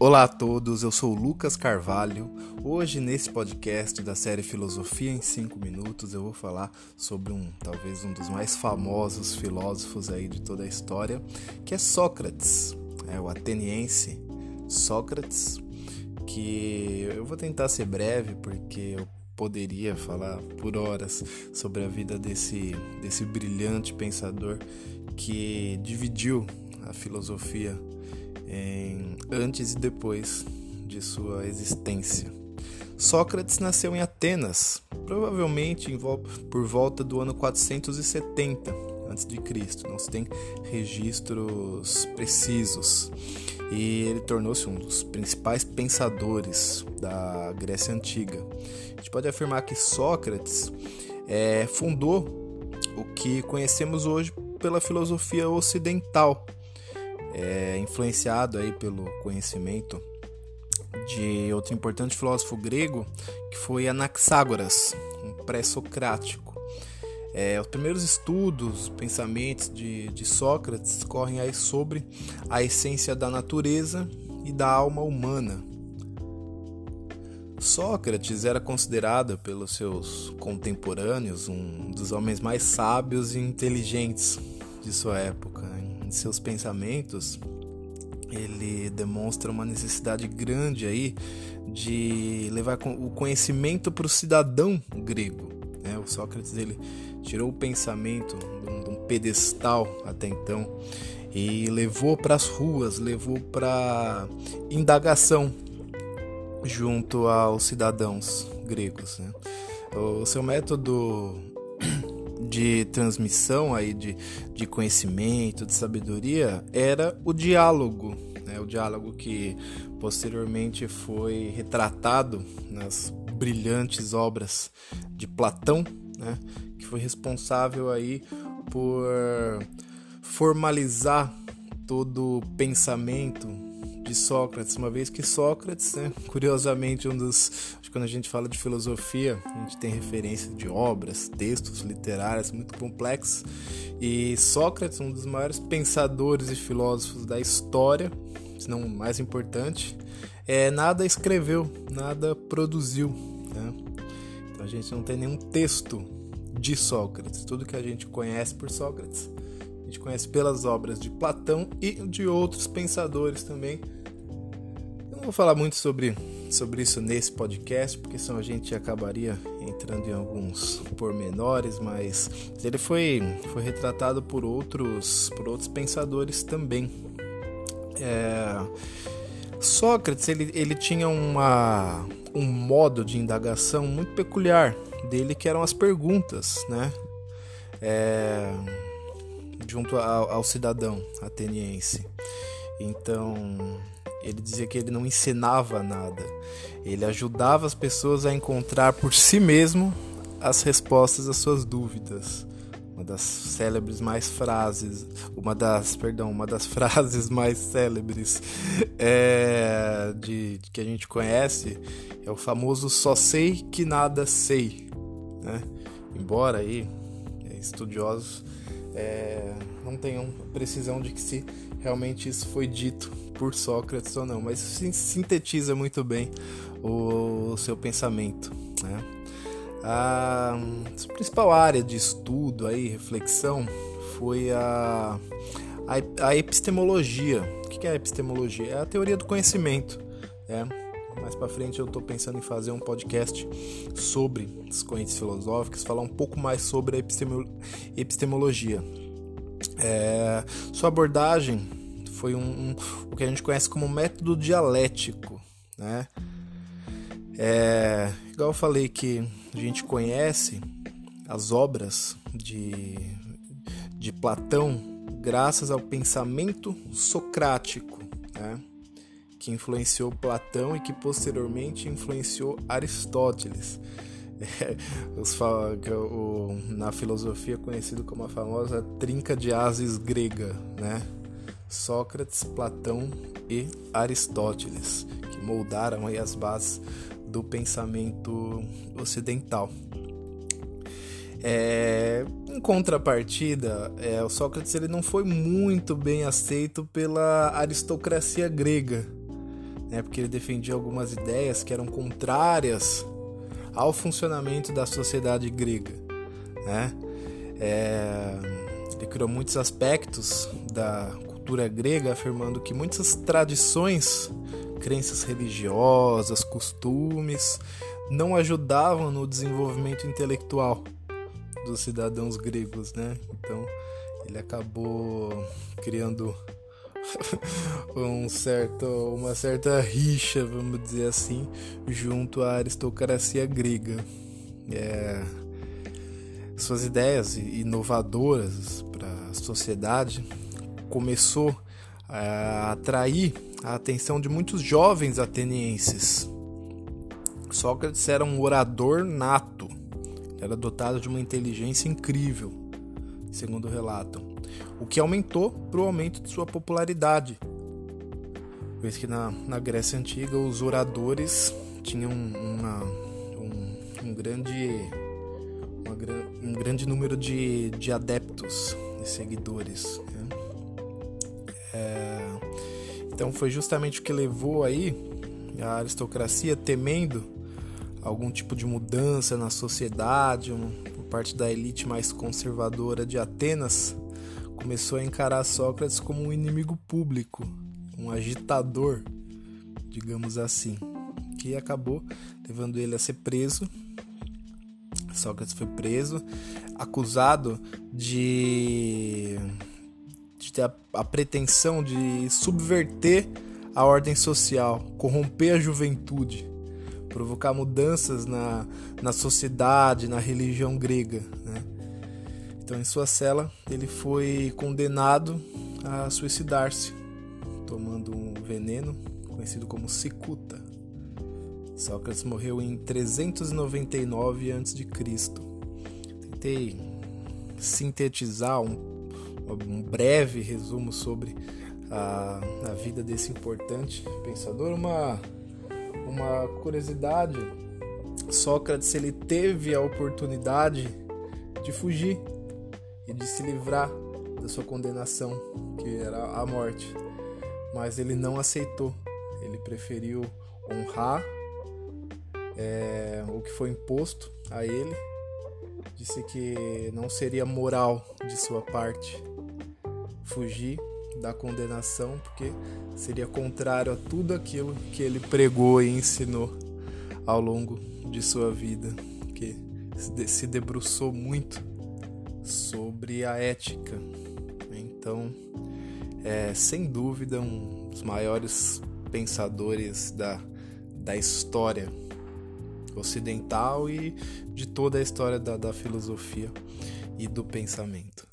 Olá a todos, eu sou Lucas Carvalho. Hoje, nesse podcast da série Filosofia em 5 Minutos, eu vou falar sobre um, talvez um dos mais famosos filósofos aí de toda a história, que é Sócrates, é o ateniense Sócrates, que eu vou tentar ser breve porque eu poderia falar por horas sobre a vida desse, desse brilhante pensador que dividiu a filosofia em antes e depois de sua existência. Sócrates nasceu em Atenas, provavelmente por volta do ano 470 a.C. Não se tem registros precisos. E ele tornou-se um dos principais pensadores da Grécia Antiga. A gente pode afirmar que Sócrates é, fundou o que conhecemos hoje pela filosofia ocidental, é, influenciado aí pelo conhecimento de outro importante filósofo grego que foi Anaxágoras, um pré-socrático. É, os primeiros estudos, pensamentos de, de Sócrates correm aí sobre a essência da natureza e da alma humana. Sócrates era considerado pelos seus contemporâneos um dos homens mais sábios e inteligentes de sua época em seus pensamentos, ele demonstra uma necessidade grande aí de levar o conhecimento para o cidadão grego. Né? O Sócrates ele tirou o pensamento de um pedestal até então e levou para as ruas, levou para indagação junto aos cidadãos gregos. Né? O seu método de transmissão aí de, de conhecimento, de sabedoria, era o diálogo, né? o diálogo que posteriormente foi retratado nas brilhantes obras de Platão, né? que foi responsável aí por formalizar todo o pensamento de Sócrates, uma vez que Sócrates, né, curiosamente, um dos. Quando a gente fala de filosofia, a gente tem referência de obras, textos literários muito complexos, e Sócrates, um dos maiores pensadores e filósofos da história, se não o mais importante, é, nada escreveu, nada produziu. Né? Então a gente não tem nenhum texto de Sócrates. Tudo que a gente conhece por Sócrates, a gente conhece pelas obras de Platão e de outros pensadores também vou falar muito sobre, sobre isso nesse podcast, porque senão a gente acabaria entrando em alguns pormenores, mas ele foi, foi retratado por outros, por outros pensadores também. É, Sócrates ele, ele tinha uma, um modo de indagação muito peculiar dele, que eram as perguntas, né? É, junto ao, ao cidadão ateniense. Então, ele dizia que ele não ensinava nada, ele ajudava as pessoas a encontrar por si mesmo as respostas às suas dúvidas. Uma das célebres mais frases, uma das, perdão, uma das frases mais célebres é, de, de, que a gente conhece é o famoso só sei que nada sei, né? Embora aí é, estudiosos é, não tenham precisão de que se realmente isso foi dito por Sócrates ou não, mas sintetiza muito bem o seu pensamento. Né? A, a principal área de estudo aí, reflexão, foi a, a, a epistemologia. O que é a epistemologia? É a teoria do conhecimento. Né? Mais para frente eu estou pensando em fazer um podcast sobre as correntes filosóficas, falar um pouco mais sobre a epistemologia. É, sua abordagem foi um, um, o que a gente conhece como método dialético, né? É, igual eu falei que a gente conhece as obras de, de Platão graças ao pensamento socrático, né? Que influenciou Platão e que posteriormente influenciou Aristóteles. É, o, na filosofia conhecido como a famosa trinca de ases grega, né? Sócrates, Platão e Aristóteles, que moldaram aí as bases do pensamento ocidental. É, em contrapartida, é, o Sócrates ele não foi muito bem aceito pela aristocracia grega. Né, porque ele defendia algumas ideias que eram contrárias ao funcionamento da sociedade grega. Né? É, ele criou muitos aspectos da cultura grega, afirmando que muitas tradições, crenças religiosas, costumes, não ajudavam no desenvolvimento intelectual dos cidadãos gregos, né? Então ele acabou criando um certo, uma certa rixa, vamos dizer assim, junto à aristocracia grega. É, suas ideias inovadoras para a sociedade começou a atrair a atenção de muitos jovens atenienses. Sócrates era um orador nato, era dotado de uma inteligência incrível, segundo relatam, o que aumentou para o aumento de sua popularidade. Pois que na, na Grécia Antiga os oradores tinham uma, um, um grande um grande número de, de adeptos e seguidores. Né? É, então foi justamente o que levou aí a aristocracia temendo algum tipo de mudança na sociedade um, parte da elite mais conservadora de Atenas começou a encarar Sócrates como um inimigo público, um agitador, digamos assim, que acabou levando ele a ser preso. Sócrates foi preso, acusado de, de ter a, a pretensão de subverter a ordem social, corromper a juventude, provocar mudanças na, na sociedade, na religião grega. Né? Então, em sua cela, ele foi condenado a suicidar-se, tomando um veneno conhecido como cicuta. Sócrates morreu em 399 a.C. Tentei sintetizar um, um, breve resumo sobre a, a vida desse importante pensador. Uma, uma curiosidade: Sócrates ele teve a oportunidade de fugir e de se livrar da sua condenação, que era a morte, mas ele não aceitou. Ele preferiu honrar é, o que foi imposto a ele. Disse que não seria moral de sua parte fugir da condenação, porque seria contrário a tudo aquilo que ele pregou e ensinou ao longo de sua vida, que se debruçou muito sobre a ética. Então, é sem dúvida um dos maiores pensadores da, da história ocidental e de toda a história da, da filosofia e do pensamento.